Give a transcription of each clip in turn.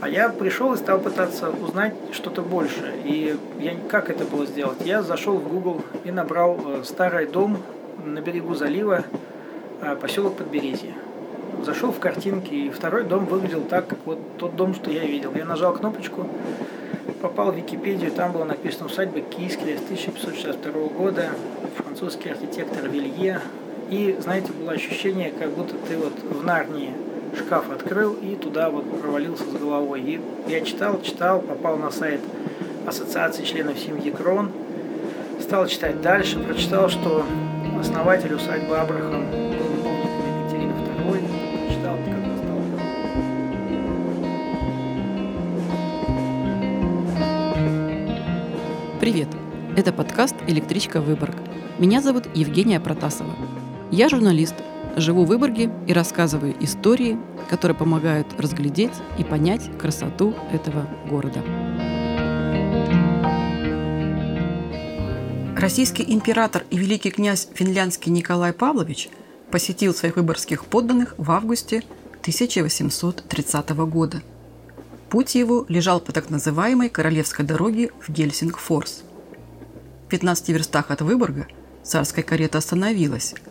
А я пришел и стал пытаться узнать что-то больше. И я, как это было сделать? Я зашел в Google и набрал э, старый дом на берегу залива, э, поселок Подберезье. Зашел в картинки, и второй дом выглядел так, как вот тот дом, что я видел. Я нажал кнопочку, попал в Википедию, там было написано усадьба Кийская с 1562 года, французский архитектор Вилье. И, знаете, было ощущение, как будто ты вот в Нарнии шкаф открыл и туда вот провалился с головой. И я читал, читал, попал на сайт Ассоциации членов семьи Крон, стал читать дальше, прочитал, что основатель усадьбы Абрахам Привет! Это подкаст «Электричка Выборг». Меня зовут Евгения Протасова. Я журналист, живу в Выборге и рассказываю истории, которые помогают разглядеть и понять красоту этого города. Российский император и великий князь финляндский Николай Павлович посетил своих выборгских подданных в августе 1830 года. Путь его лежал по так называемой Королевской дороге в Гельсингфорс. В 15 верстах от Выборга царская карета остановилась –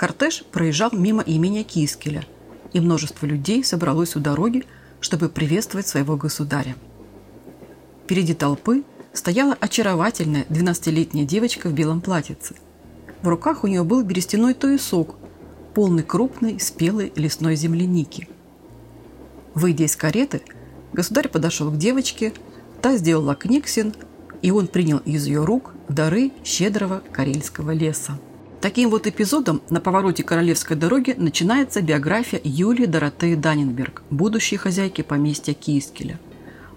Кортеж проезжал мимо имени Кискеля, и множество людей собралось у дороги, чтобы приветствовать своего государя. Впереди толпы стояла очаровательная 12-летняя девочка в белом платьице. В руках у нее был берестяной туесок, полный крупной, спелой лесной земляники. Выйдя из кареты, государь подошел к девочке, та сделала книгсин, и он принял из ее рук дары щедрого карельского леса. Таким вот эпизодом на повороте Королевской дороги начинается биография Юлии Доротеи Даннинберг, будущей хозяйки поместья Кийскеля.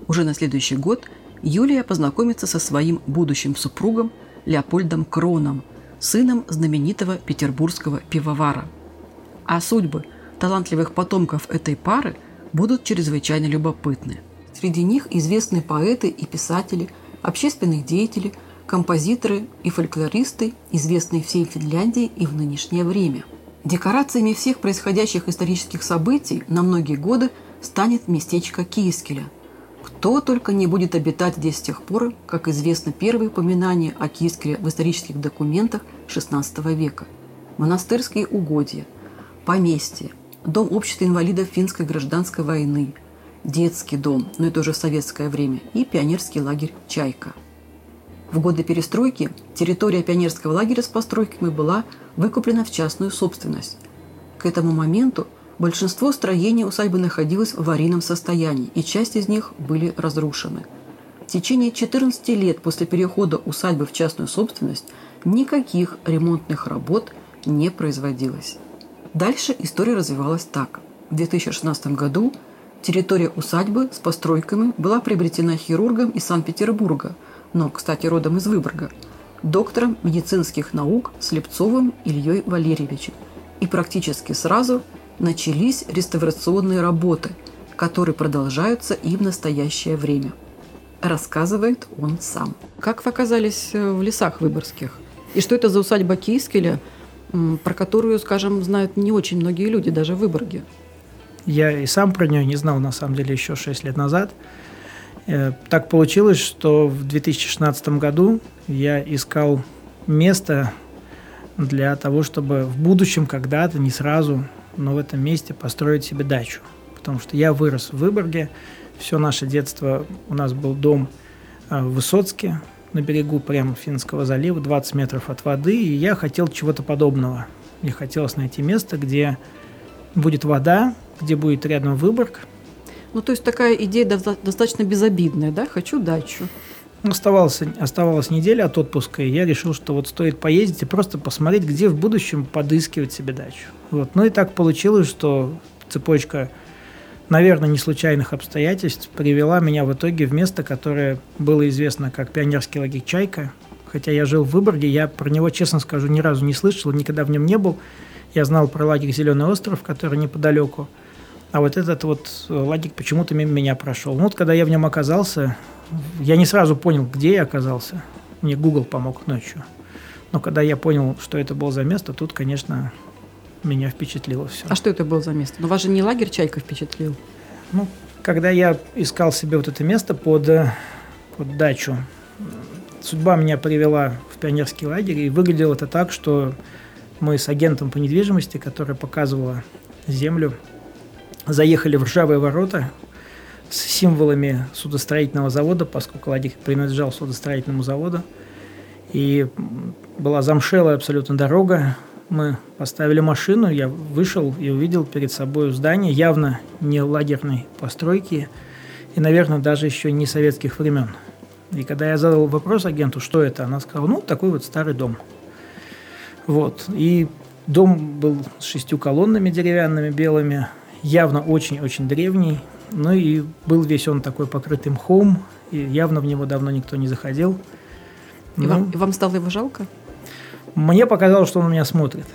Уже на следующий год Юлия познакомится со своим будущим супругом Леопольдом Кроном, сыном знаменитого петербургского пивовара. А судьбы талантливых потомков этой пары будут чрезвычайно любопытны. Среди них известные поэты и писатели, общественные деятели – композиторы и фольклористы, известные всей Финляндии и в нынешнее время. Декорациями всех происходящих исторических событий на многие годы станет местечко Кийскеля. Кто только не будет обитать здесь с тех пор, как известно первые упоминания о Кийскеле в исторических документах XVI века. Монастырские угодья, поместье, дом общества инвалидов финской гражданской войны, детский дом, но это уже советское время, и пионерский лагерь «Чайка». В годы перестройки территория пионерского лагеря с постройками была выкуплена в частную собственность. К этому моменту большинство строений усадьбы находилось в аварийном состоянии, и часть из них были разрушены. В течение 14 лет после перехода усадьбы в частную собственность никаких ремонтных работ не производилось. Дальше история развивалась так. В 2016 году территория усадьбы с постройками была приобретена хирургом из Санкт-Петербурга – но, кстати, родом из Выборга, доктором медицинских наук Слепцовым Ильей Валерьевичем. И практически сразу начались реставрационные работы, которые продолжаются и в настоящее время. Рассказывает он сам. Как вы оказались э, в лесах выборгских? И что это за усадьба Кийскеля, про которую, скажем, знают не очень многие люди, даже в Выборге? Я и сам про нее не знал, на самом деле, еще 6 лет назад – так получилось, что в 2016 году я искал место для того, чтобы в будущем когда-то, не сразу, но в этом месте построить себе дачу. Потому что я вырос в Выборге, все наше детство, у нас был дом э, в Высоцке, на берегу прямо Финского залива, 20 метров от воды, и я хотел чего-то подобного. Мне хотелось найти место, где будет вода, где будет рядом Выборг – ну, то есть такая идея достаточно безобидная, да? Хочу дачу. Оставалась, оставалась неделя от отпуска, и я решил, что вот стоит поездить и просто посмотреть, где в будущем подыскивать себе дачу. Вот. Ну и так получилось, что цепочка, наверное, не случайных обстоятельств привела меня в итоге в место, которое было известно как пионерский лагерь «Чайка». Хотя я жил в Выборге, я про него, честно скажу, ни разу не слышал, никогда в нем не был. Я знал про лагерь «Зеленый остров», который неподалеку – а вот этот вот лагерь почему-то мимо меня прошел. Ну, вот когда я в нем оказался, я не сразу понял, где я оказался. Мне Google помог ночью. Но когда я понял, что это было за место, тут, конечно, меня впечатлило все. А что это было за место? Ну, вас же не лагерь «Чайка» впечатлил? Ну, когда я искал себе вот это место под, под дачу, судьба меня привела в пионерский лагерь, и выглядело это так, что мы с агентом по недвижимости, который показывала землю, заехали в ржавые ворота с символами судостроительного завода, поскольку лагерь принадлежал судостроительному заводу. И была замшелая абсолютно дорога. Мы поставили машину, я вышел и увидел перед собой здание явно не лагерной постройки и, наверное, даже еще не советских времен. И когда я задал вопрос агенту, что это, она сказала, ну, такой вот старый дом. Вот. И дом был с шестью колоннами деревянными, белыми, явно очень-очень древний. Ну и был весь он такой покрытый мхом, и явно в него давно никто не заходил. И, ну, вам, и вам стало его жалко? Мне показалось, что он на меня смотрит.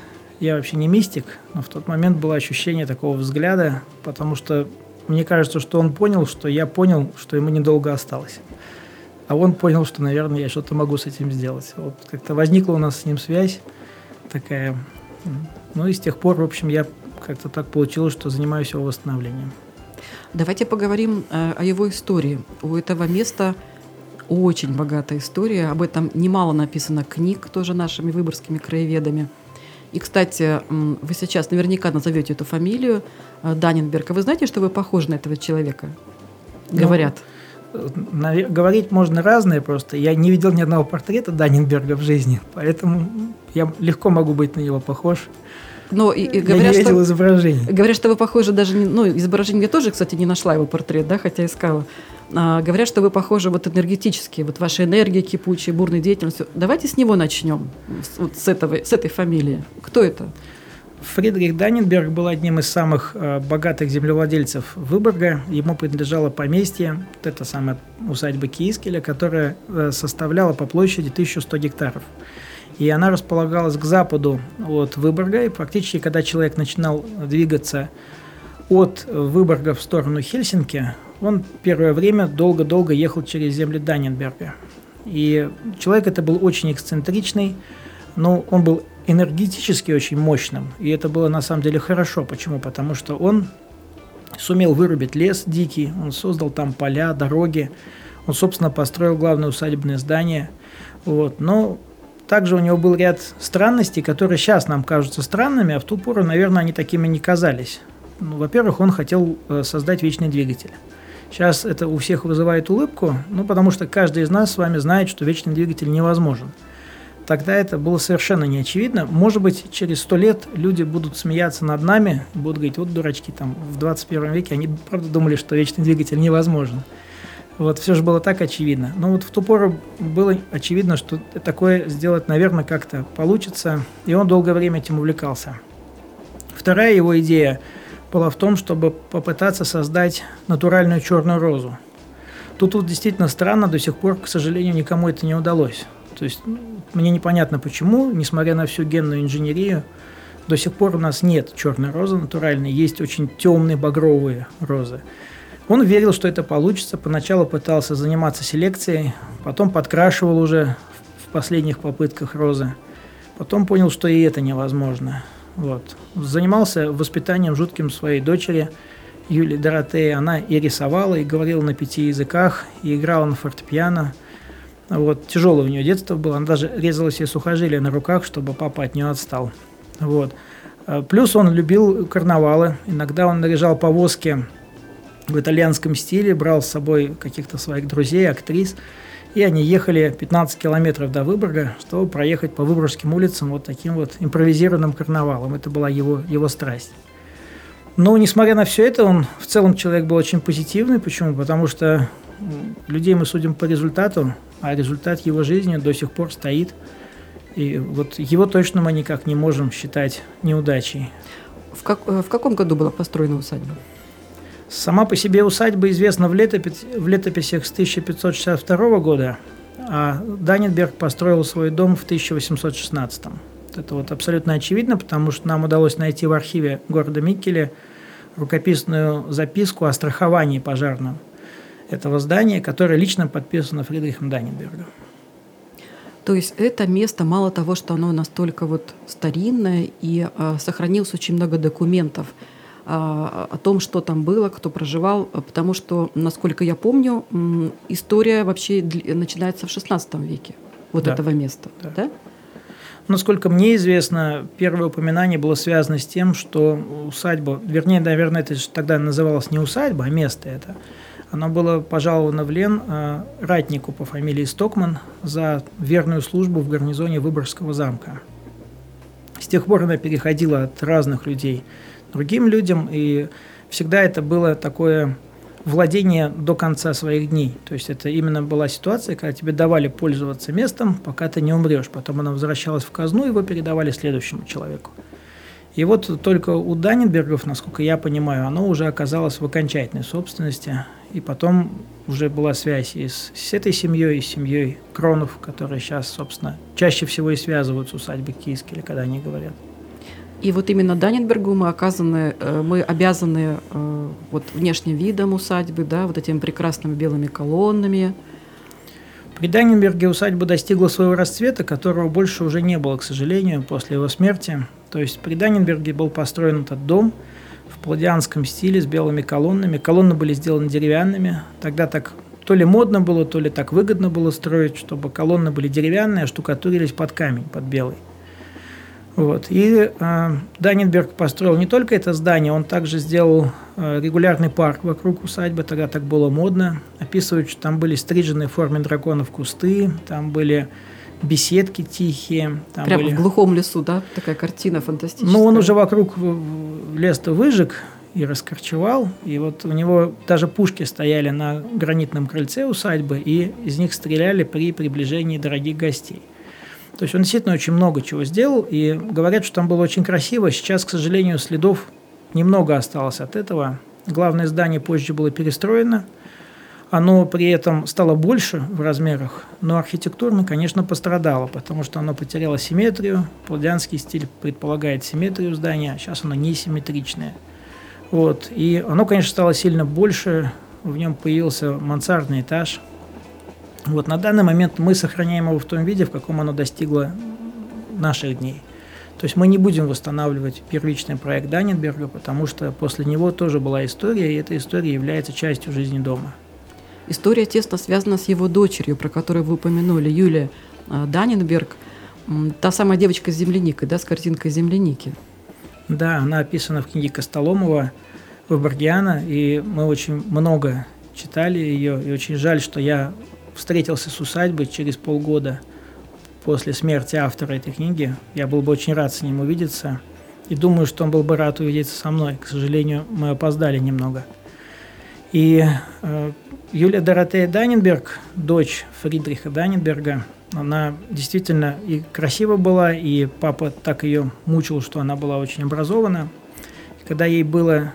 Я вообще не мистик, но в тот момент было ощущение такого взгляда, потому что мне кажется, что он понял, что я понял, что ему недолго осталось. А он понял, что, наверное, я что-то могу с этим сделать. Вот как-то возникла у нас с ним связь такая. Ну и с тех пор, в общем, я как-то так получилось, что занимаюсь его восстановлением. Давайте поговорим э, о его истории. У этого места очень богатая история. Об этом немало написано книг тоже нашими выборгскими краеведами. И, кстати, вы сейчас наверняка назовете эту фамилию э, Даненберг. А вы знаете, что вы похожи на этого человека? Ну, Говорят. Ну, говорить можно разное просто. Я не видел ни одного портрета Даннинберга в жизни, поэтому я легко могу быть на него похож. Но и, и говорят, я не видел что, изображений. Говорят, что вы похожи даже не, ну изображение я тоже, кстати, не нашла его портрет, да, хотя искала. А, говорят, что вы похожи вот энергетически, вот ваша энергия кипучая, бурной деятельностью. Давайте с него начнем, вот с этого, с этой фамилии. Кто это? Фридрих Данненберг был одним из самых э, богатых землевладельцев Выборга. Ему принадлежало поместье, вот это самая усадьба Киискеля, которая э, составляла по площади 1100 гектаров. И она располагалась к западу от Выборга, и практически, когда человек начинал двигаться от Выборга в сторону Хельсинки, он первое время долго-долго ехал через земли Данненберга. И человек это был очень эксцентричный, но он был энергетически очень мощным. И это было на самом деле хорошо. Почему? Потому что он сумел вырубить лес дикий, он создал там поля, дороги, он, собственно, построил главное усадебное здание. Вот. Но также у него был ряд странностей, которые сейчас нам кажутся странными, а в ту пору, наверное, они такими не казались. Ну, во-первых, он хотел э, создать вечный двигатель. Сейчас это у всех вызывает улыбку, ну, потому что каждый из нас с вами знает, что вечный двигатель невозможен – тогда это было совершенно не очевидно. Может быть, через сто лет люди будут смеяться над нами, будут говорить, вот дурачки, там, в 21 веке они, правда, думали, что вечный двигатель невозможен. Вот, все же было так очевидно. Но вот в ту пору было очевидно, что такое сделать, наверное, как-то получится, и он долгое время этим увлекался. Вторая его идея была в том, чтобы попытаться создать натуральную черную розу. Тут вот действительно странно, до сих пор, к сожалению, никому это не удалось. То есть мне непонятно почему, несмотря на всю генную инженерию, до сих пор у нас нет черной розы натуральной, есть очень темные багровые розы. Он верил, что это получится, поначалу пытался заниматься селекцией, потом подкрашивал уже в последних попытках розы, потом понял, что и это невозможно. Вот. Занимался воспитанием жутким своей дочери Юлии Доротеи. Она и рисовала, и говорила на пяти языках, и играла на фортепиано – вот, тяжелое у нее детство было, она даже резала себе сухожилия на руках, чтобы папа от нее отстал. Вот. А, плюс он любил карнавалы. Иногда он наряжал повозки в итальянском стиле, брал с собой каких-то своих друзей, актрис, и они ехали 15 километров до Выборга, чтобы проехать по Выборгским улицам вот таким вот импровизированным карнавалом. Это была его, его страсть. Но, несмотря на все это, он в целом человек был очень позитивный. Почему? Потому что людей мы судим по результату, а результат его жизни до сих пор стоит. И вот его точно мы никак не можем считать неудачей. В, как, э, в каком году была построена усадьба? Сама по себе усадьба известна в, летопись, в летописях с 1562 года, а Даненберг построил свой дом в 1816. Это вот абсолютно очевидно, потому что нам удалось найти в архиве города Миккеля рукописную записку о страховании пожарном этого здания, которое лично подписано Фридрихом Данненбергом. То есть это место, мало того, что оно настолько вот старинное и э, сохранилось очень много документов, о том, что там было, кто проживал, потому что, насколько я помню, история вообще начинается в XVI веке вот да. этого места, да? да? Насколько мне известно, первое упоминание было связано с тем, что усадьба, вернее, наверное, это тогда называлось не усадьба, а место это, оно было пожаловано в Лен э, ратнику по фамилии Стокман за верную службу в гарнизоне Выборгского замка. С тех пор она переходила от разных людей другим людям, и всегда это было такое владение до конца своих дней. То есть это именно была ситуация, когда тебе давали пользоваться местом, пока ты не умрешь. Потом она возвращалась в казну, его передавали следующему человеку. И вот только у Даненбергов, насколько я понимаю, оно уже оказалось в окончательной собственности. И потом уже была связь и с, с этой семьей, и с семьей Кронов, которые сейчас, собственно, чаще всего и связывают с усадьбой Киевской, когда они говорят. И вот именно Даненбергу мы оказаны, э, мы обязаны э, вот внешним видом усадьбы, да, вот этими прекрасными белыми колоннами. При Даненберге усадьба достигла своего расцвета, которого больше уже не было, к сожалению, после его смерти. То есть при Даненберге был построен этот дом в пладианском стиле с белыми колоннами. Колонны были сделаны деревянными. Тогда так то ли модно было, то ли так выгодно было строить, чтобы колонны были деревянные, а штукатурились под камень, под белый. Вот. И э, Даненберг построил не только это здание, он также сделал э, регулярный парк вокруг усадьбы, тогда так было модно. Описывают, что там были стриженные в форме драконов кусты, там были беседки тихие. Там Прямо были... в глухом лесу, да? Такая картина фантастическая. Ну, он уже вокруг лес-то выжег и раскорчевал, и вот у него даже пушки стояли на гранитном крыльце усадьбы, и из них стреляли при приближении дорогих гостей. То есть он действительно очень много чего сделал, и говорят, что там было очень красиво. Сейчас, к сожалению, следов немного осталось от этого. Главное здание позже было перестроено. Оно при этом стало больше в размерах, но архитектурно, конечно, пострадало, потому что оно потеряло симметрию. Пладианский стиль предполагает симметрию здания, а сейчас оно несимметричное. Вот. И оно, конечно, стало сильно больше, в нем появился мансардный этаж – вот на данный момент мы сохраняем его в том виде, в каком оно достигло наших дней. То есть мы не будем восстанавливать первичный проект Даненберга, потому что после него тоже была история, и эта история является частью жизни дома. История тесно связана с его дочерью, про которую вы упомянули, Юлия а, Даненберг. Та самая девочка с земляникой, да, с картинкой земляники. Да, она описана в книге Костоломова Выборгиана, и мы очень много читали ее, и очень жаль, что я встретился с усадьбой через полгода после смерти автора этой книги. Я был бы очень рад с ним увидеться. И думаю, что он был бы рад увидеться со мной. К сожалению, мы опоздали немного. И э, Юлия Доротея Даненберг, дочь Фридриха Даненберга, она действительно и красива была, и папа так ее мучил, что она была очень образована. когда ей было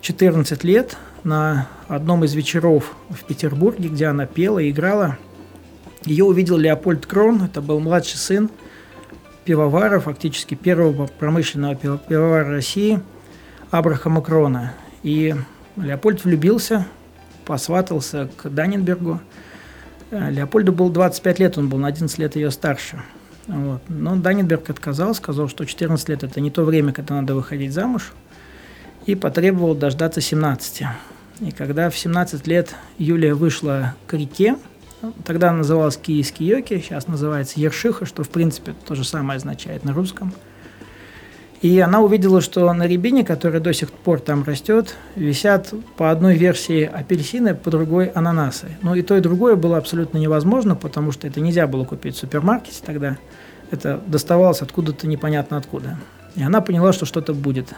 14 лет, на одном из вечеров в Петербурге, где она пела и играла. Ее увидел Леопольд Крон, это был младший сын пивовара, фактически первого промышленного пивовара России, Абрахама Крона. И Леопольд влюбился, посватался к Даненбергу. Леопольду было 25 лет, он был на 11 лет ее старше. Вот. Но Даненберг отказал, сказал, что 14 лет – это не то время, когда надо выходить замуж, и потребовал дождаться 17. И когда в 17 лет Юлия вышла к реке, тогда она называлась Киевский Йоки, сейчас называется Ершиха, что в принципе то же самое означает на русском. И она увидела, что на рябине, которая до сих пор там растет, висят по одной версии апельсины, по другой ананасы. Ну и то, и другое было абсолютно невозможно, потому что это нельзя было купить в супермаркете тогда. Это доставалось откуда-то непонятно откуда. И она поняла, что что-то будет.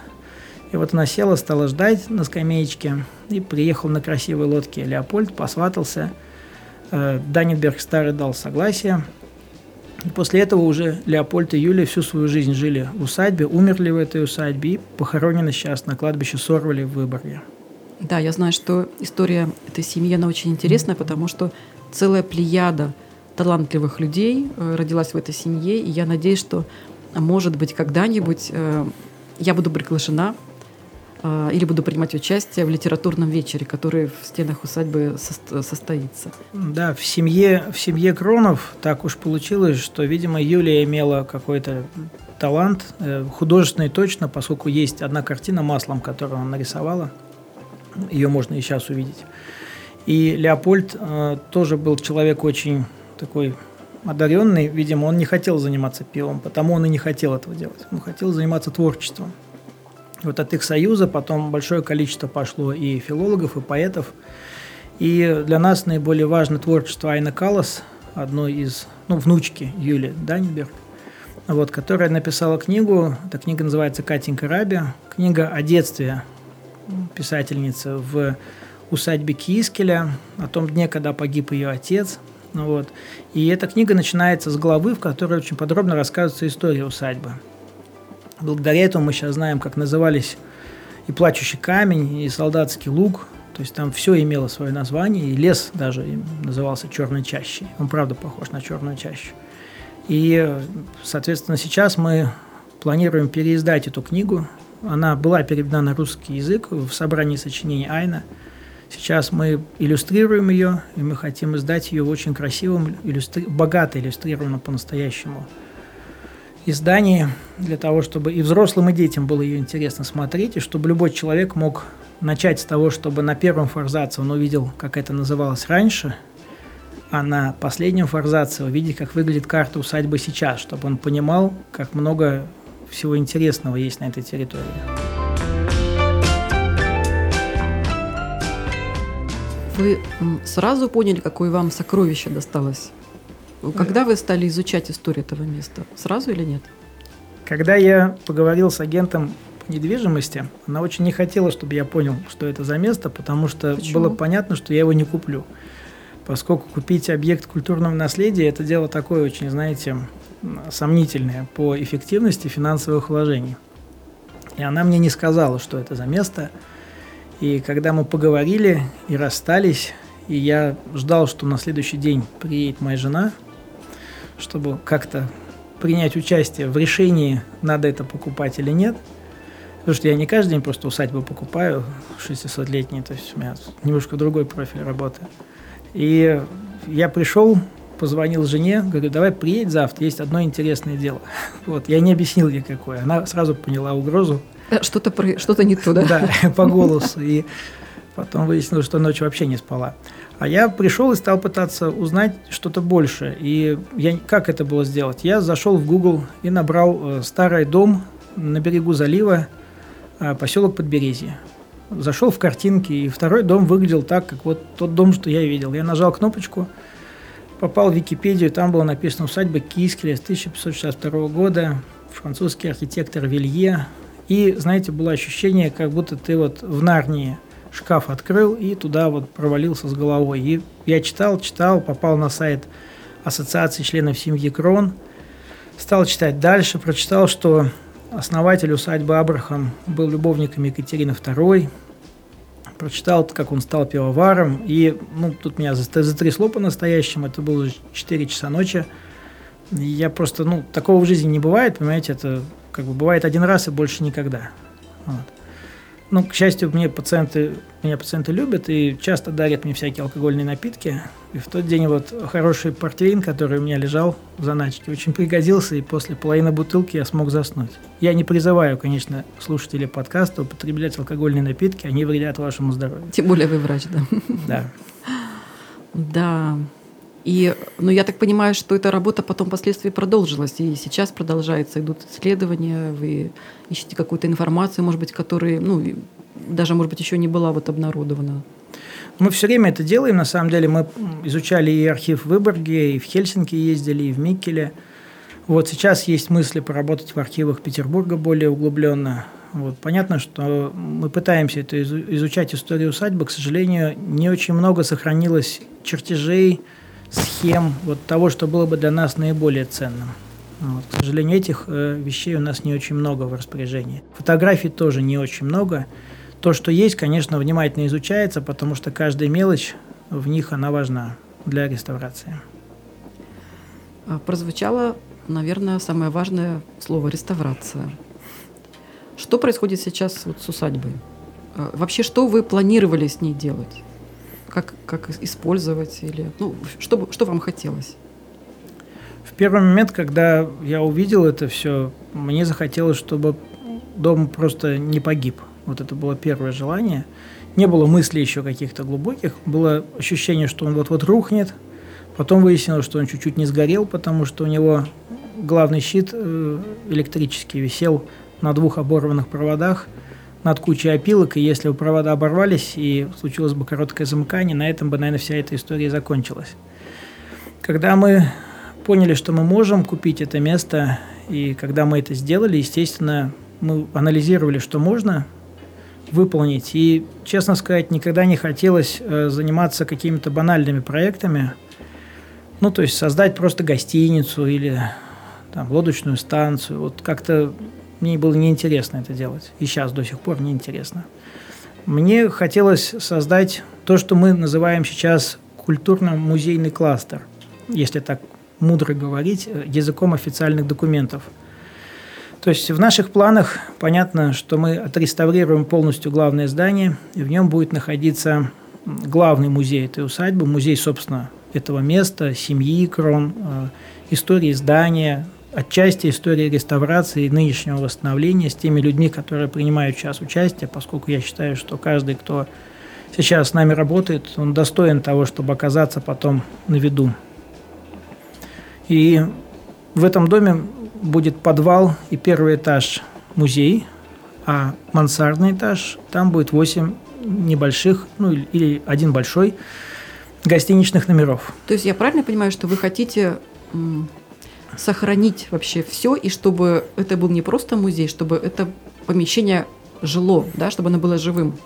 И вот она села, стала ждать на скамеечке, и приехал на красивой лодке Леопольд, посватался. Э, Даненберг старый дал согласие. И после этого уже Леопольд и Юлия всю свою жизнь жили в усадьбе, умерли в этой усадьбе и похоронены сейчас на кладбище Сорвали в Выборге. Да, я знаю, что история этой семьи, она очень интересная, потому что целая плеяда талантливых людей э, родилась в этой семье, и я надеюсь, что, может быть, когда-нибудь э, я буду приглашена или буду принимать участие в литературном вечере, который в стенах усадьбы состоится. Да, в семье, в семье Кронов так уж получилось, что, видимо, Юлия имела какой-то талант, э, художественный точно, поскольку есть одна картина маслом, которую она нарисовала. Ее можно и сейчас увидеть. И Леопольд э, тоже был человек очень такой одаренный. Видимо, он не хотел заниматься пивом, потому он и не хотел этого делать. Он хотел заниматься творчеством. Вот от их союза потом большое количество пошло и филологов, и поэтов. И для нас наиболее важно творчество Айна Калас, одной из, ну, внучки Юли Данниберг, вот, которая написала книгу. Эта книга называется «Катенька Раби». Книга о детстве писательницы в усадьбе Кискеля, о том дне, когда погиб ее отец. Вот. И эта книга начинается с главы, в которой очень подробно рассказывается история усадьбы. Благодаря этому мы сейчас знаем, как назывались и плачущий камень, и солдатский луг. То есть там все имело свое название, и лес даже назывался черной чащей. Он правда похож на черную чащу. И, соответственно, сейчас мы планируем переиздать эту книгу. Она была переведена на русский язык в собрании сочинений Айна. Сейчас мы иллюстрируем ее, и мы хотим издать ее в очень красивом, иллюстри... богато иллюстрированном по-настоящему издании, для того, чтобы и взрослым, и детям было ее интересно смотреть, и чтобы любой человек мог начать с того, чтобы на первом форзаце он увидел, как это называлось раньше – а на последнем форзаце увидеть, как выглядит карта усадьбы сейчас, чтобы он понимал, как много всего интересного есть на этой территории. Вы сразу поняли, какое вам сокровище досталось? Когда вы стали изучать историю этого места? Сразу или нет? Когда я поговорил с агентом по недвижимости, она очень не хотела, чтобы я понял, что это за место, потому что Почему? было понятно, что я его не куплю поскольку купить объект культурного наследия – это дело такое очень, знаете, сомнительное по эффективности финансовых вложений. И она мне не сказала, что это за место. И когда мы поговорили и расстались, и я ждал, что на следующий день приедет моя жена, чтобы как-то принять участие в решении, надо это покупать или нет. Потому что я не каждый день просто усадьбу покупаю, 600-летний, то есть у меня немножко другой профиль работы. И я пришел, позвонил жене, говорю, давай приедь завтра, есть одно интересное дело. Вот, я не объяснил ей какое. Она сразу поняла угрозу. Э, что-то, что-то не то, да? Да, по голосу. И потом выяснилось, что ночью вообще не спала. А я пришел и стал пытаться узнать что-то больше. И я, как это было сделать? Я зашел в Google и набрал э, старый дом на берегу залива, э, поселок Подберезье зашел в картинки, и второй дом выглядел так, как вот тот дом, что я видел. Я нажал кнопочку, попал в Википедию, там было написано «Усадьба Кискеля» с 1562 года, французский архитектор Вилье. И, знаете, было ощущение, как будто ты вот в Нарнии шкаф открыл и туда вот провалился с головой. И я читал, читал, попал на сайт Ассоциации членов семьи Крон, стал читать дальше, прочитал, что основатель усадьбы Абрахам был любовником Екатерины II, прочитал, как он стал пивоваром, и ну, тут меня затрясло по-настоящему, это было 4 часа ночи. Я просто, ну, такого в жизни не бывает, понимаете, это как бы бывает один раз и больше никогда. Вот. Ну, к счастью, мне пациенты, меня пациенты любят и часто дарят мне всякие алкогольные напитки. И в тот день вот хороший портвейн, который у меня лежал в заначке, очень пригодился, и после половины бутылки я смог заснуть. Я не призываю, конечно, слушателей подкаста употреблять алкогольные напитки, они вредят вашему здоровью. Тем более вы врач, да? Да. Да. И, ну, я так понимаю, что эта работа потом впоследствии продолжилась, и сейчас продолжается, идут исследования, вы ищете какую-то информацию, может быть, которая, ну, даже, может быть, еще не была вот обнародована. Мы все время это делаем, на самом деле. Мы изучали и архив в Выборге, и в Хельсинки ездили, и в Миккеле. Вот сейчас есть мысли поработать в архивах Петербурга более углубленно. Вот. Понятно, что мы пытаемся это изучать историю усадьбы. К сожалению, не очень много сохранилось чертежей, схем, вот того, что было бы для нас наиболее ценным. Вот. К сожалению, этих э, вещей у нас не очень много в распоряжении. Фотографий тоже не очень много. То, что есть, конечно, внимательно изучается, потому что каждая мелочь в них, она важна для реставрации. А, прозвучало, наверное, самое важное слово – реставрация. Что происходит сейчас вот с усадьбой? А, вообще, что вы планировали с ней делать? Как, как использовать или ну, что, что вам хотелось? В первый момент, когда я увидел это все, мне захотелось, чтобы дом просто не погиб. Вот это было первое желание. Не было мыслей еще каких-то глубоких. Было ощущение, что он вот-вот рухнет. Потом выяснилось, что он чуть-чуть не сгорел, потому что у него главный щит э, электрический висел на двух оборванных проводах над кучей опилок, и если бы провода оборвались и случилось бы короткое замыкание, на этом бы, наверное, вся эта история закончилась. Когда мы поняли, что мы можем купить это место, и когда мы это сделали, естественно, мы анализировали, что можно выполнить. И, честно сказать, никогда не хотелось э, заниматься какими-то банальными проектами. Ну, то есть создать просто гостиницу или там, лодочную станцию. Вот как-то мне было неинтересно это делать. И сейчас до сих пор неинтересно. Мне хотелось создать то, что мы называем сейчас культурно-музейный кластер, если так мудро говорить, э, языком официальных документов – то есть в наших планах понятно, что мы отреставрируем полностью главное здание, и в нем будет находиться главный музей этой усадьбы, музей, собственно, этого места, семьи Крон, э, истории здания, отчасти истории реставрации и нынешнего восстановления с теми людьми, которые принимают сейчас участие, поскольку я считаю, что каждый, кто сейчас с нами работает, он достоин того, чтобы оказаться потом на виду. И в этом доме будет подвал и первый этаж музей, а мансардный этаж, там будет 8 небольших, ну или один большой гостиничных номеров. То есть я правильно понимаю, что вы хотите сохранить вообще все, и чтобы это был не просто музей, чтобы это помещение жило, да, чтобы оно было живым?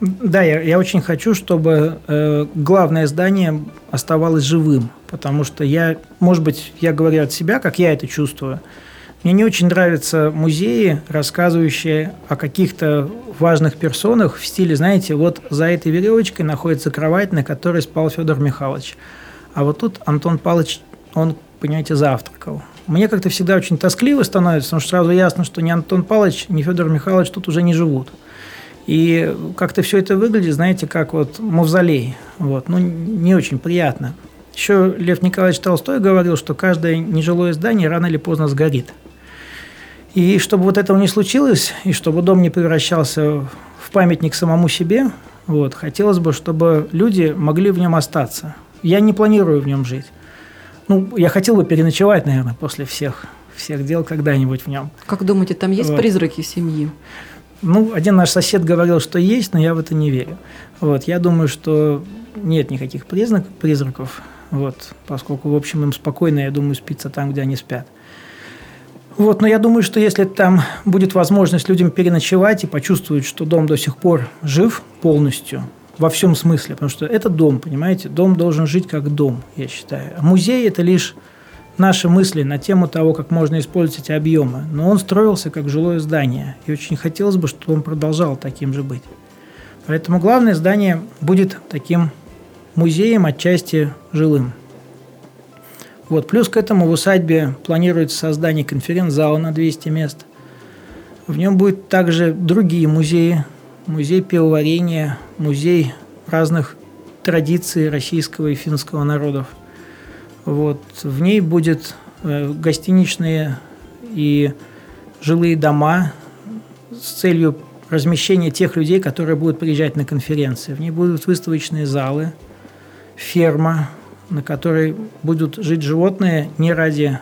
Да, я, я очень хочу, чтобы э, главное здание оставалось живым, потому что я, может быть, я говорю от себя, как я это чувствую. Мне не очень нравятся музеи, рассказывающие о каких-то важных персонах в стиле, знаете, вот за этой веревочкой находится кровать, на которой спал Федор Михайлович. А вот тут Антон Павлович, он, понимаете, завтракал. Мне как-то всегда очень тоскливо становится, потому что сразу ясно, что ни Антон Павлович, ни Федор Михайлович тут уже не живут. И как-то все это выглядит, знаете, как вот мавзолей. Вот. Ну, не очень приятно. Еще Лев Николаевич Толстой говорил, что каждое нежилое здание рано или поздно сгорит. И чтобы вот этого не случилось, и чтобы дом не превращался в памятник самому себе, вот, хотелось бы, чтобы люди могли в нем остаться. Я не планирую в нем жить. Ну, я хотел бы переночевать, наверное, после всех, всех дел когда-нибудь в нем. Как думаете, там есть вот. призраки семьи? Ну, один наш сосед говорил, что есть, но я в это не верю. Вот, я думаю, что нет никаких признак, призраков, вот, поскольку, в общем, им спокойно, я думаю, спится там, где они спят. Вот, но я думаю, что если там будет возможность людям переночевать и почувствовать, что дом до сих пор жив полностью, во всем смысле, потому что это дом, понимаете, дом должен жить как дом, я считаю. А музей – это лишь наши мысли на тему того, как можно использовать эти объемы. Но он строился как жилое здание, и очень хотелось бы, чтобы он продолжал таким же быть. Поэтому главное здание будет таким музеем, отчасти жилым. Вот. Плюс к этому в усадьбе планируется создание конференц-зала на 200 мест. В нем будет также другие музеи. Музей пивоварения, музей разных традиций российского и финского народов – вот. В ней будет э, гостиничные и жилые дома с целью размещения тех людей, которые будут приезжать на конференции. В ней будут выставочные залы, ферма, на которой будут жить животные не ради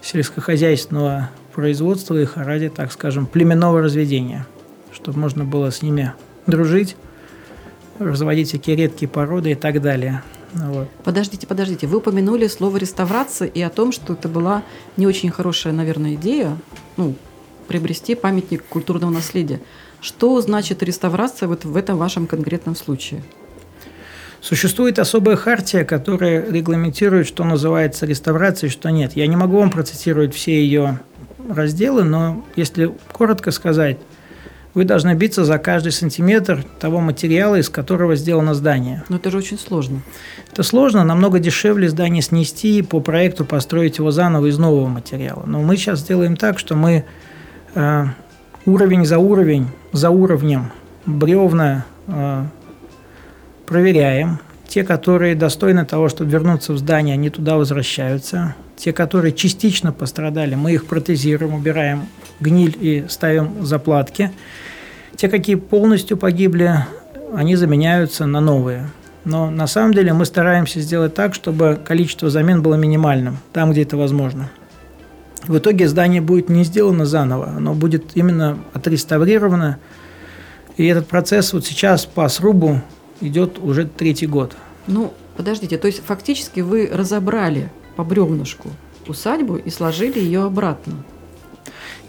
сельскохозяйственного производства их, а ради, так скажем, племенного разведения, чтобы можно было с ними дружить, разводить всякие редкие породы и так далее. Вот. Подождите, подождите. Вы упомянули слово реставрация и о том, что это была не очень хорошая, наверное, идея, ну, приобрести памятник культурного наследия. Что значит реставрация вот в этом вашем конкретном случае? Существует особая хартия, которая регламентирует, что называется реставрацией, что нет. Я не могу вам процитировать все ее разделы, но если коротко сказать, вы должны биться за каждый сантиметр того материала, из которого сделано здание. Но это же очень сложно. Это сложно, намного дешевле здание снести и по проекту построить его заново из нового материала. Но мы сейчас сделаем так, что мы э, уровень за уровень, за уровнем бревна э, проверяем, те, которые достойны того, чтобы вернуться в здание, они туда возвращаются. Те, которые частично пострадали, мы их протезируем, убираем гниль и ставим заплатки. Те, какие полностью погибли, они заменяются на новые. Но на самом деле мы стараемся сделать так, чтобы количество замен было минимальным, там, где это возможно. В итоге здание будет не сделано заново, оно будет именно отреставрировано. И этот процесс вот сейчас по срубу идет уже третий год. Ну, подождите, то есть фактически вы разобрали по бревнышку усадьбу и сложили ее обратно?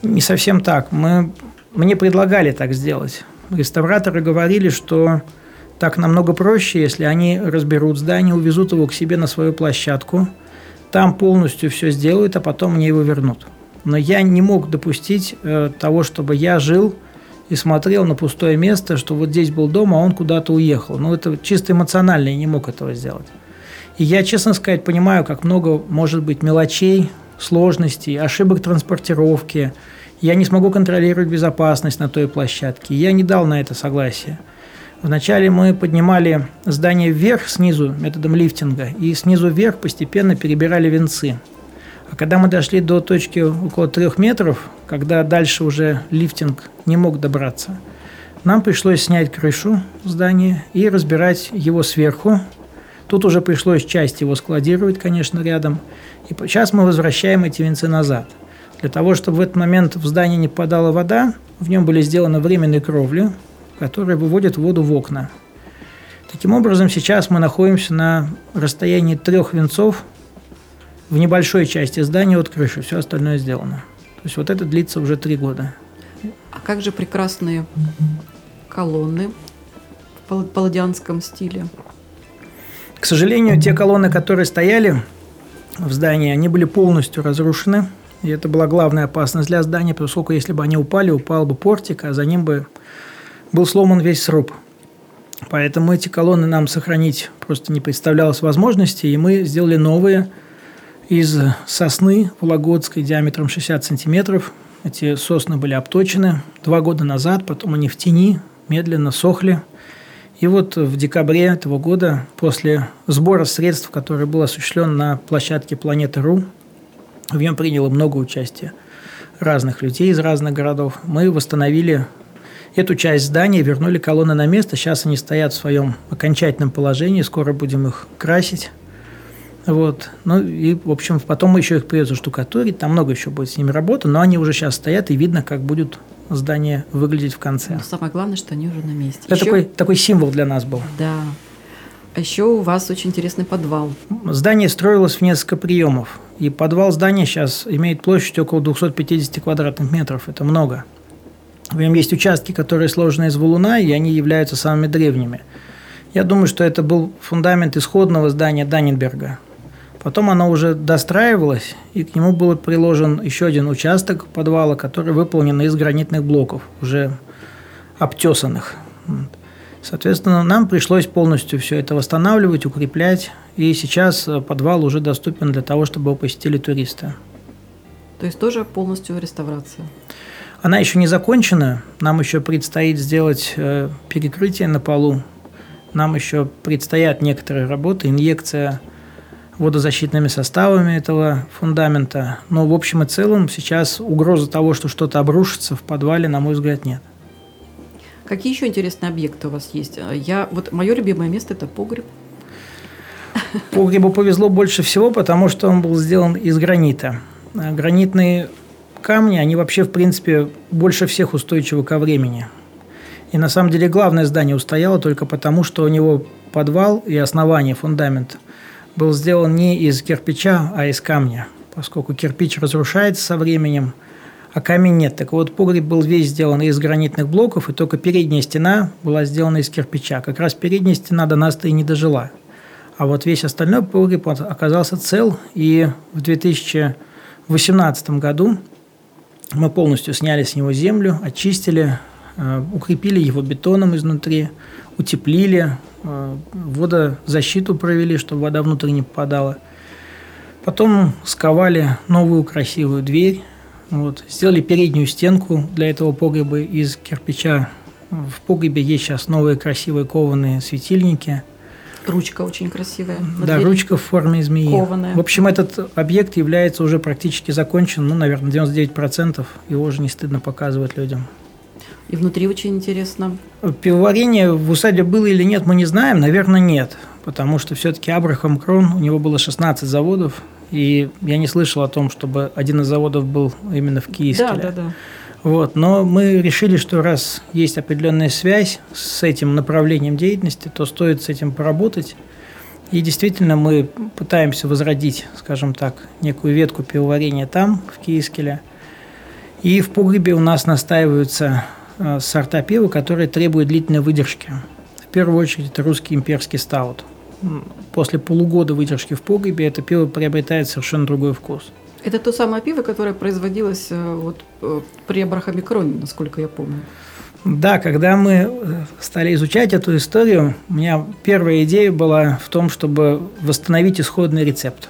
Не совсем так. Мы, мне предлагали так сделать. Реставраторы говорили, что так намного проще, если они разберут здание, увезут его к себе на свою площадку, там полностью все сделают, а потом мне его вернут. Но я не мог допустить э, того, чтобы я жил и смотрел на пустое место, что вот здесь был дом, а он куда-то уехал. Ну, это чисто эмоционально, я не мог этого сделать. И я, честно сказать, понимаю, как много может быть мелочей, сложностей, ошибок транспортировки. Я не смогу контролировать безопасность на той площадке. Я не дал на это согласия. Вначале мы поднимали здание вверх снизу методом лифтинга, и снизу вверх постепенно перебирали венцы. А когда мы дошли до точки около трех метров, когда дальше уже лифтинг не мог добраться, нам пришлось снять крышу здания и разбирать его сверху. Тут уже пришлось часть его складировать, конечно, рядом. И сейчас мы возвращаем эти венцы назад. Для того, чтобы в этот момент в здание не попадала вода, в нем были сделаны временные кровли, которые выводят воду в окна. Таким образом, сейчас мы находимся на расстоянии трех венцов в небольшой части здания от крыши. Все остальное сделано. То есть вот это длится уже три года. А как же прекрасные колонны в палладианском стиле? К сожалению, те колонны, которые стояли в здании, они были полностью разрушены. И это была главная опасность для здания, поскольку если бы они упали, упал бы портик, а за ним бы был сломан весь сруб. Поэтому эти колонны нам сохранить просто не представлялось возможности, и мы сделали новые из сосны вологодской диаметром 60 сантиметров. Эти сосны были обточены два года назад, потом они в тени медленно сохли. И вот в декабре этого года, после сбора средств, который был осуществлен на площадке Планеты РУ, в нем приняло много участия разных людей из разных городов, мы восстановили Эту часть здания вернули колонны на место. Сейчас они стоят в своем окончательном положении. Скоро будем их красить. Вот. Ну и, в общем, потом еще их придется штукатурить. Там много еще будет с ними работы, но они уже сейчас стоят, и видно, как будет здание выглядеть в конце. Но самое главное, что они уже на месте. Это еще... такой, такой символ для нас был. Да. А еще у вас очень интересный подвал. Здание строилось в несколько приемов. И подвал здания сейчас имеет площадь около 250 квадратных метров. Это много. В нем есть участки, которые сложены из валуна, и они являются самыми древними. Я думаю, что это был фундамент исходного здания Даннинберга. Потом оно уже достраивалось, и к нему был приложен еще один участок подвала, который выполнен из гранитных блоков, уже обтесанных. Соответственно, нам пришлось полностью все это восстанавливать, укреплять, и сейчас подвал уже доступен для того, чтобы его посетили туристы. То есть тоже полностью реставрация? Она еще не закончена. Нам еще предстоит сделать э, перекрытие на полу. Нам еще предстоят некоторые работы, инъекция водозащитными составами этого фундамента. Но в общем и целом сейчас угрозы того, что что-то обрушится в подвале, на мой взгляд, нет. Какие еще интересные объекты у вас есть? Я, вот мое любимое место – это погреб. Погребу повезло больше всего, потому что он был сделан из гранита. Гранитный камни, они вообще, в принципе, больше всех устойчивы ко времени. И на самом деле главное здание устояло только потому, что у него подвал и основание, фундамент, был сделан не из кирпича, а из камня, поскольку кирпич разрушается со временем, а камень нет. Так вот, погреб был весь сделан из гранитных блоков, и только передняя стена была сделана из кирпича. Как раз передняя стена до нас-то и не дожила. А вот весь остальной погреб оказался цел, и в 2018 году мы полностью сняли с него землю, очистили, э, укрепили его бетоном изнутри, утеплили, водозащиту провели, чтобы вода внутрь не попадала. Потом сковали новую красивую дверь, вот, сделали переднюю стенку для этого погреба из кирпича. В погребе есть сейчас новые красивые кованые светильники. Ручка очень красивая. Да, двери. ручка в форме змеи. Кованая. В общем, этот объект является уже практически закончен, ну, наверное, 99%. Его уже не стыдно показывать людям. И внутри очень интересно. Пивоварение в усадьбе было или нет, мы не знаем. Наверное, нет. Потому что все-таки Абрахам Крон, у него было 16 заводов. И я не слышал о том, чтобы один из заводов был именно в Киеве. Да, да, да. Вот. Но мы решили, что раз есть определенная связь с этим направлением деятельности, то стоит с этим поработать. И действительно мы пытаемся возродить, скажем так, некую ветку пивоварения там, в Киискеле. И в погребе у нас настаиваются сорта пива, которые требуют длительной выдержки. В первую очередь это русский имперский стаут. После полугода выдержки в погребе это пиво приобретает совершенно другой вкус. Это то самое пиво, которое производилось э, вот э, при Абрахаме Кроне, насколько я помню. Да, когда мы э, стали изучать эту историю, у меня первая идея была в том, чтобы восстановить исходный рецепт.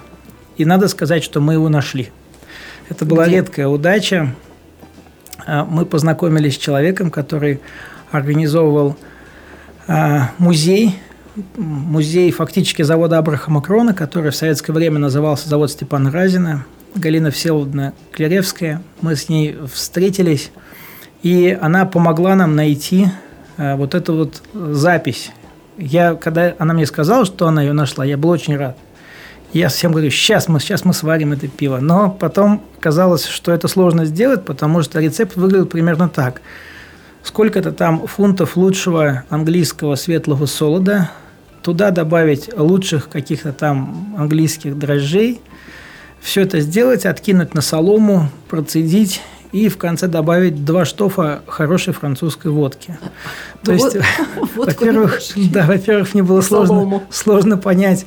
И надо сказать, что мы его нашли. Это была Где? редкая удача. А, мы познакомились с человеком, который организовывал а, музей, музей фактически завода Абрахама Крона, который в советское время назывался завод Степана Разина – Галина Всеволодовна Клеревская. Мы с ней встретились, и она помогла нам найти э, вот эту вот запись. Я, когда она мне сказала, что она ее нашла, я был очень рад. Я всем говорю, сейчас мы, сейчас мы сварим это пиво. Но потом казалось, что это сложно сделать, потому что рецепт выглядел примерно так. Сколько-то там фунтов лучшего английского светлого солода, туда добавить лучших каких-то там английских дрожжей – все это сделать, откинуть на солому, процедить и в конце добавить два штофа хорошей французской водки. То есть, во-первых, да, во-первых, мне было сложно, сложно понять,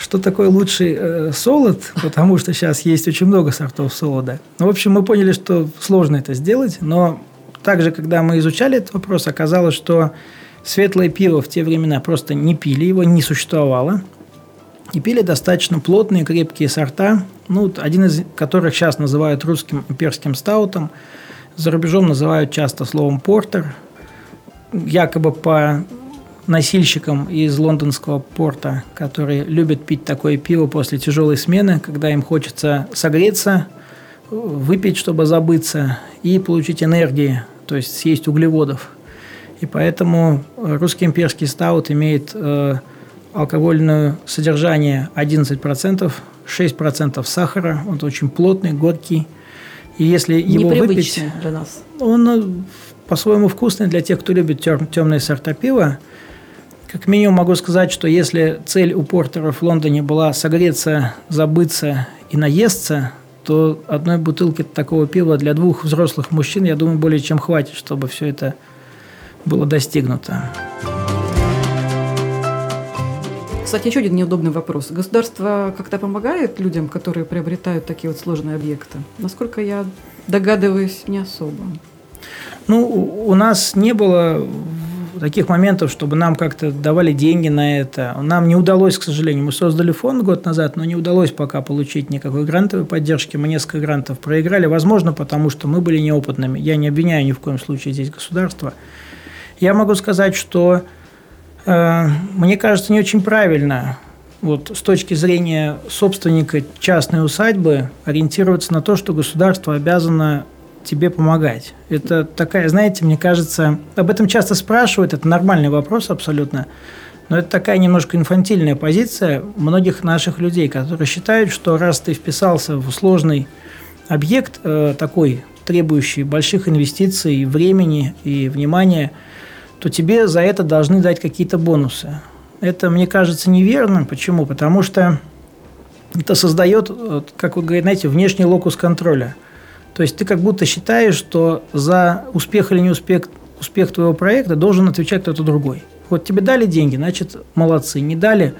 что такое лучший э, солод, потому что сейчас есть очень много сортов солода. Ну, в общем, мы поняли, что сложно это сделать, но также, когда мы изучали этот вопрос, оказалось, что светлое пиво в те времена просто не пили, его не существовало. И пили достаточно плотные, крепкие сорта, ну, один из которых сейчас называют русским имперским стаутом, за рубежом называют часто словом портер, якобы по носильщикам из лондонского порта, которые любят пить такое пиво после тяжелой смены, когда им хочется согреться, выпить, чтобы забыться, и получить энергии, то есть съесть углеводов. И поэтому русский имперский стаут имеет э, алкогольное содержание 11%, 6% сахара, он очень плотный, горький. И если его выпить, для нас. он э, по-своему вкусный для тех, кто любит тем, темные сорта пива. Как минимум могу сказать, что если цель у портеров в Лондоне была согреться, забыться и наесться, то одной бутылки такого пива для двух взрослых мужчин, я думаю, более чем хватит, чтобы все это было достигнуто. Кстати, еще один неудобный вопрос. Государство как-то помогает людям, которые приобретают такие вот сложные объекты? Насколько я догадываюсь, не особо. Ну, у нас не было таких моментов, чтобы нам как-то давали деньги на это. Нам не удалось, к сожалению. Мы создали фонд год назад, но не удалось пока получить никакой грантовой поддержки. Мы несколько грантов проиграли. Возможно, потому что мы были неопытными. Я не обвиняю ни в коем случае здесь государство. Я могу сказать, что Э, мне кажется, не очень правильно вот, с точки зрения собственника частной усадьбы ориентироваться на то, что государство обязано тебе помогать. Это такая, знаете, мне кажется, об этом часто спрашивают, это нормальный вопрос абсолютно, но это такая немножко инфантильная позиция многих наших людей, которые считают, что раз ты вписался в сложный объект, э, такой, требующий больших инвестиций, времени и внимания – то тебе за это должны дать какие-то бонусы. Это, мне кажется, неверным. Почему? Потому что это создает, как вы говорите, внешний локус контроля. То есть ты как будто считаешь, что за успех или неуспех успех твоего проекта должен отвечать кто-то другой. Вот тебе дали деньги, значит, молодцы. Не дали,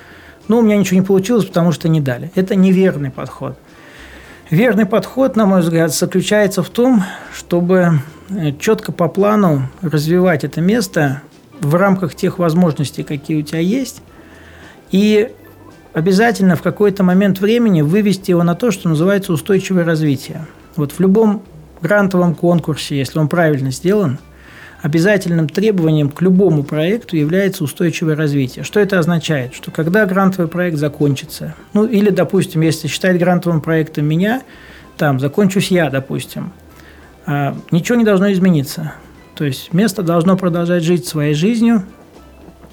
ну, у меня ничего не получилось, потому что не дали. Это неверный подход. Верный подход, на мой взгляд, заключается в том, чтобы э, четко по плану развивать это место в рамках тех возможностей, какие у тебя есть, и обязательно в какой-то момент времени вывести его на то, что называется устойчивое развитие. Вот в любом грантовом конкурсе, если он правильно сделан, обязательным требованием к любому проекту является устойчивое развитие. Что это означает? Что когда грантовый проект закончится, ну или, допустим, если считать грантовым проектом меня, там, закончусь я, допустим, а, ничего не должно измениться. То есть место должно продолжать жить своей жизнью,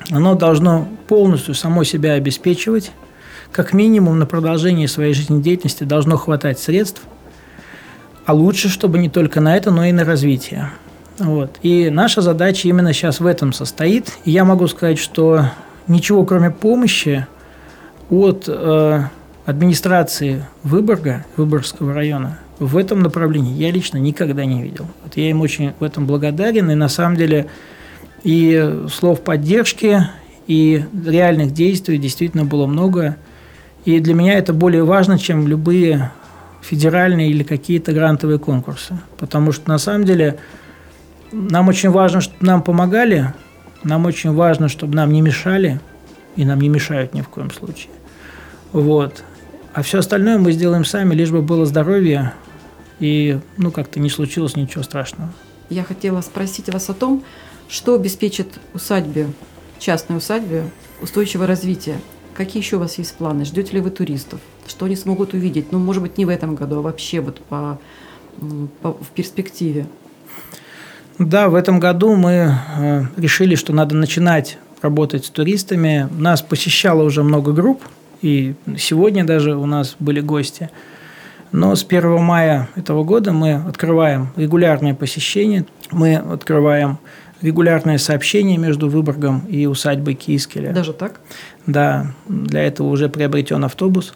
оно должно полностью само себя обеспечивать, как минимум на продолжение своей жизнедеятельности должно хватать средств, а лучше, чтобы не только на это, но и на развитие. Вот. И наша задача именно сейчас в этом состоит. И я могу сказать, что ничего кроме помощи от э, администрации Выборга, Выборгского района, в этом направлении я лично никогда не видел. Вот я им очень в этом благодарен. И на самом деле и слов поддержки, и реальных действий действительно было много. И для меня это более важно, чем любые федеральные или какие-то грантовые конкурсы. Потому что на самом деле нам очень важно, чтобы нам помогали, нам очень важно, чтобы нам не мешали, и нам не мешают ни в коем случае. Вот. А все остальное мы сделаем сами, лишь бы было здоровье, и ну как-то не случилось ничего страшного. Я хотела спросить вас о том, что обеспечит усадьбе, частной усадьбе, устойчивое развитие. Какие еще у вас есть планы? Ждете ли вы туристов? Что они смогут увидеть? Ну, может быть, не в этом году, а вообще вот по, по, в перспективе. Да, в этом году мы э, решили, что надо начинать работать с туристами. Нас посещало уже много групп, и сегодня даже у нас были гости. Но с 1 мая этого года мы открываем регулярные посещения, мы открываем регулярное сообщение между Выборгом и усадьбой Кискеля. Даже так? Да, для этого уже приобретен автобус.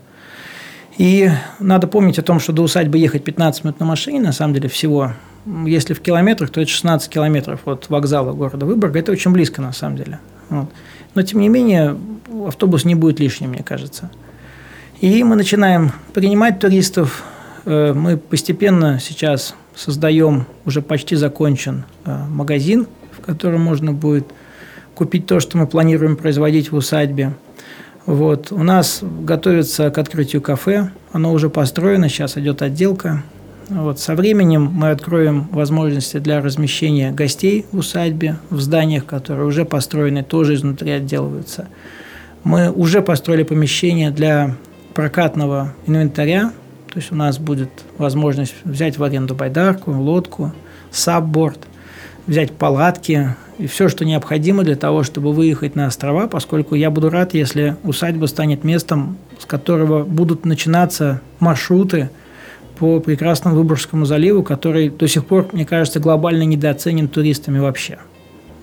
И надо помнить о том, что до усадьбы ехать 15 минут на машине, на самом деле всего. Если в километрах, то это 16 километров от вокзала города Выборга. Это очень близко, на самом деле. Вот. Но, тем не менее, автобус не будет лишним, мне кажется. И мы начинаем принимать туристов. Э, мы постепенно сейчас создаем, уже почти закончен э, магазин, в котором можно будет купить то, что мы планируем производить в усадьбе. Вот. У нас готовится к открытию кафе. Оно уже построено, сейчас идет отделка. Вот. Со временем мы откроем возможности для размещения гостей в усадьбе, в зданиях, которые уже построены, тоже изнутри отделываются. Мы уже построили помещение для прокатного инвентаря, то есть у нас будет возможность взять в аренду байдарку, лодку, сабборд, взять палатки и все, что необходимо для того, чтобы выехать на острова, поскольку я буду рад, если усадьба станет местом, с которого будут начинаться маршруты по прекрасному Выборгскому заливу, который до сих пор, мне кажется, глобально недооценен туристами вообще.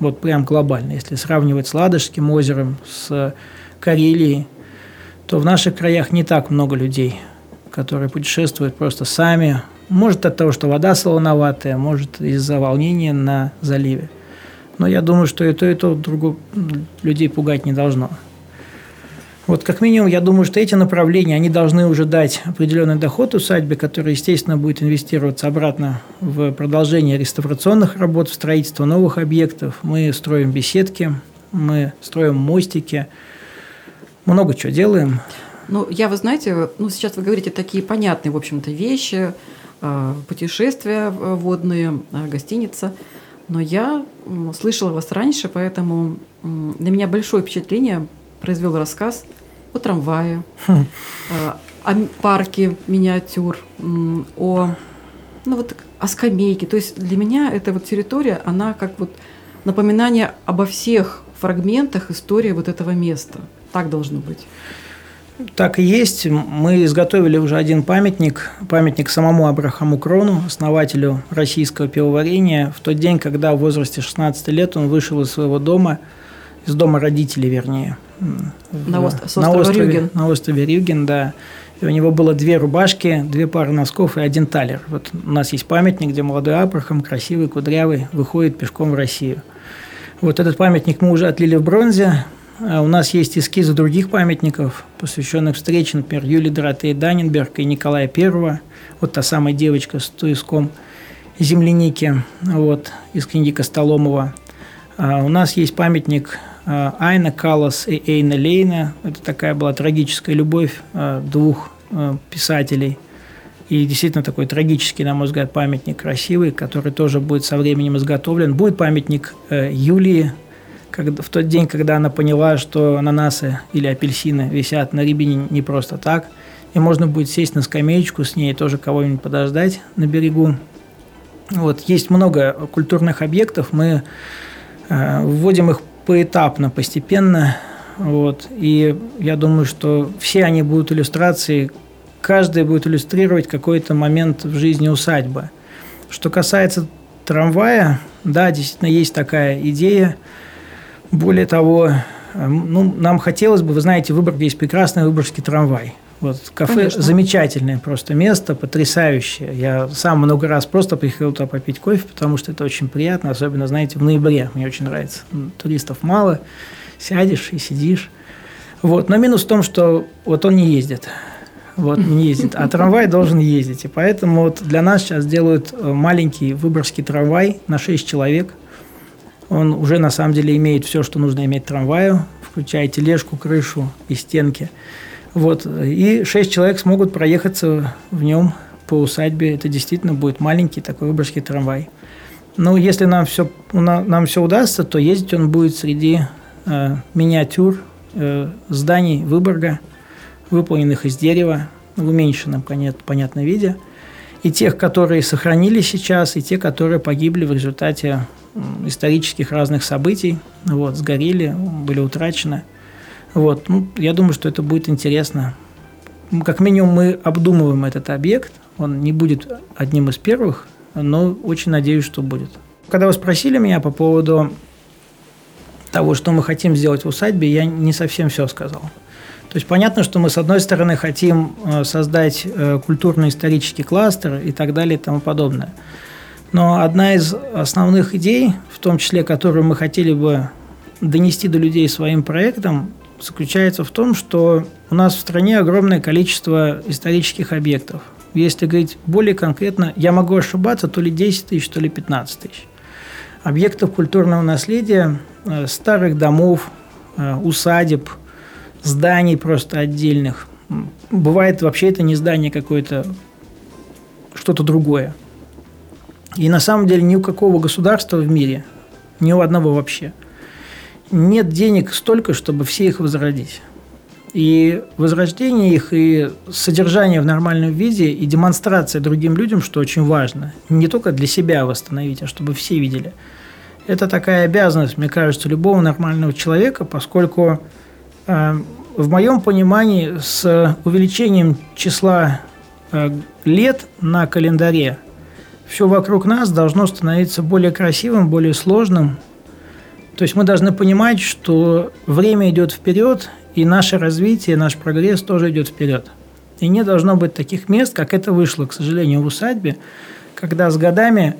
Вот прям глобально. Если сравнивать с Ладожским озером, с Карелией, то в наших краях не так много людей, которые путешествуют просто сами, может от того, что вода солоноватая, может из-за волнения на заливе. Но я думаю, что и то, и то другу, людей пугать не должно. Вот как минимум, я думаю, что эти направления, они должны уже дать определенный доход усадьбе, который, естественно, будет инвестироваться обратно в продолжение реставрационных работ, в строительство новых объектов. Мы строим беседки, мы строим мостики, много чего делаем. Ну, я, вы знаете, ну, сейчас вы говорите такие понятные, в общем-то, вещи – путешествия водные, э, гостиница. Но я слышала вас раньше, поэтому на меня большое впечатление произвел рассказ о трамвае, хм. э, о парке миниатюр, о, ну вот, о скамейке. То есть для меня эта вот территория, она как вот напоминание обо всех фрагментах истории вот этого места. Так должно быть. Так и есть. Мы изготовили уже один памятник, памятник самому Абрахаму Крону, основателю российского пивоварения, в тот день, когда в возрасте 16 лет он вышел из своего дома, из дома родителей, вернее. На, остров, на острове Рюген. На острове Рюген, да. И у него было две рубашки, две пары носков и один талер. Вот у нас есть памятник, где молодой Абрахам, красивый, кудрявый, выходит пешком в Россию. Вот этот памятник мы уже отлили в бронзе, у нас есть эскизы других памятников, посвященных встрече, например, Юлии Доротеи Даненберг и Николая I. Вот та самая девочка с туиском земляники вот, из книги Костоломова. А у нас есть памятник а, Айна Калас и Эйна Лейна. Это такая была трагическая любовь двух писателей И действительно такой трагический, на мой взгляд, памятник красивый, который тоже будет со временем изготовлен. Будет памятник э, Юлии, когда, в тот день, когда она поняла, что ананасы или апельсины висят на рябине не просто так, и можно будет сесть на скамеечку с ней, тоже кого-нибудь подождать на берегу. Вот, есть много культурных объектов, мы э, вводим их поэтапно, постепенно, вот, и я думаю, что все они будут иллюстрацией каждый будет иллюстрировать какой-то момент в жизни усадьбы. Что касается трамвая, да, действительно есть такая идея. Более того, эм, ну, нам хотелось бы, вы знаете, в Выборге есть прекрасный выборгский трамвай. Вот кафе Конечно. замечательное просто место, потрясающее. Я сам много раз просто приходил туда попить кофе, потому что это очень приятно, особенно, знаете, в ноябре. Мне очень нравится. Туристов мало, сядешь и сидишь. Вот. Но минус в том, что вот он не ездит вот, не ездит, а трамвай должен ездить. И поэтому вот для нас сейчас делают э, маленький выборгский трамвай на 6 человек. Он уже на самом деле имеет все, что нужно иметь трамваю, включая тележку, крышу и стенки. Вот. И 6 человек смогут проехаться в нем по усадьбе. Это действительно будет маленький такой выборгский трамвай. Но если нам все, нам все удастся, то ездить он будет среди э, миниатюр э, зданий Выборга – выполненных из дерева в уменьшенном, понятном виде, и тех, которые сохранились сейчас, и те, которые погибли в результате исторических разных событий, вот, сгорели, были утрачены. Вот, ну, я думаю, что это будет интересно. Как минимум мы обдумываем этот объект, он не будет одним из первых, но очень надеюсь, что будет. Когда вы спросили меня по поводу того, что мы хотим сделать в усадьбе, я не совсем все сказал. То есть понятно, что мы, с одной стороны, хотим э, создать э, культурно-исторический кластер и так далее и тому подобное. Но одна из основных идей, в том числе, которую мы хотели бы донести до людей своим проектом, заключается в том, что у нас в стране огромное количество исторических объектов. Если говорить более конкретно, я могу ошибаться, то ли 10 тысяч, то ли 15 тысяч. Объектов культурного наследия, э, старых домов, усадеб – зданий просто отдельных. Бывает вообще это не здание какое-то, что-то другое. И на самом деле ни у какого государства в мире, ни у одного вообще, нет денег столько, чтобы все их возродить. И возрождение их, и содержание в нормальном виде, и демонстрация другим людям, что очень важно, не только для себя восстановить, а чтобы все видели. Это такая обязанность, мне кажется, любого нормального человека, поскольку в моем понимании, с увеличением числа э, лет на календаре все вокруг нас должно становиться более красивым, более сложным. То есть мы должны понимать, что время идет вперед, и наше развитие, наш прогресс тоже идет вперед. И не должно быть таких мест, как это вышло, к сожалению, в усадьбе, когда с годами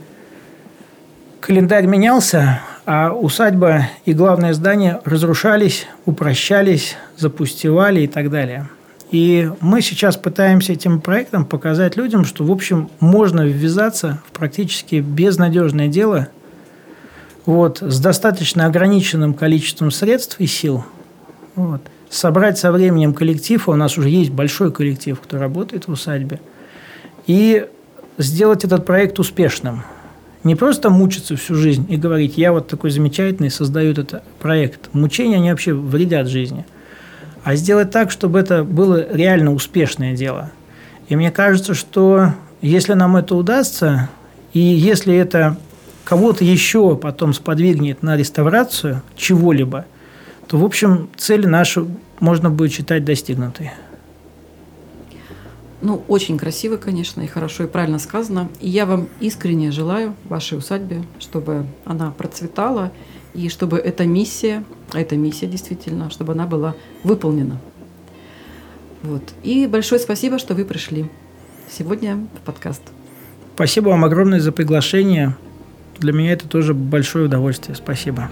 календарь менялся, а усадьба и главное здание разрушались, упрощались, запустевали и так далее. И мы сейчас пытаемся этим проектом показать людям, что, в общем, можно ввязаться в практически безнадежное дело вот, с достаточно ограниченным количеством средств и сил. Вот, собрать со временем коллектив, а у нас уже есть большой коллектив, кто работает в усадьбе, и сделать этот проект успешным – не просто мучиться всю жизнь и говорить, я вот такой замечательный, создаю этот проект. Мучения, они вообще вредят жизни. А сделать так, чтобы это было реально успешное дело. И мне кажется, что если нам это удастся, и если это кого-то еще потом сподвигнет на реставрацию чего-либо, то, в общем, цели наши можно будет считать достигнутой. Ну, очень красиво, конечно, и хорошо, и правильно сказано. И я вам искренне желаю вашей усадьбе, чтобы она процветала, и чтобы эта миссия, а эта миссия действительно, чтобы она была выполнена. Вот. И большое спасибо, что вы пришли сегодня в подкаст. Спасибо вам огромное за приглашение. Для меня это тоже большое удовольствие. Спасибо.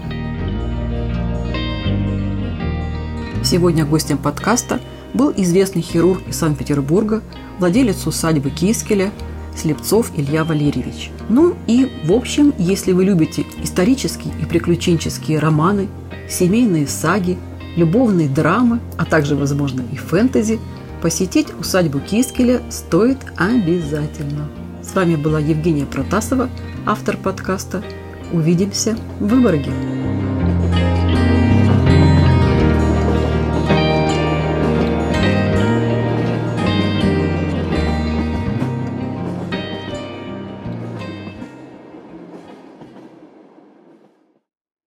Сегодня гостем подкаста – был известный хирург из Санкт-Петербурга, владелец усадьбы Кискеля, Слепцов Илья Валерьевич. Ну и, в общем, если вы любите исторические и приключенческие романы, семейные саги, любовные драмы, а также, возможно, и фэнтези, посетить усадьбу Кискеля стоит обязательно. С вами была Евгения Протасова, автор подкаста. Увидимся в Выборге.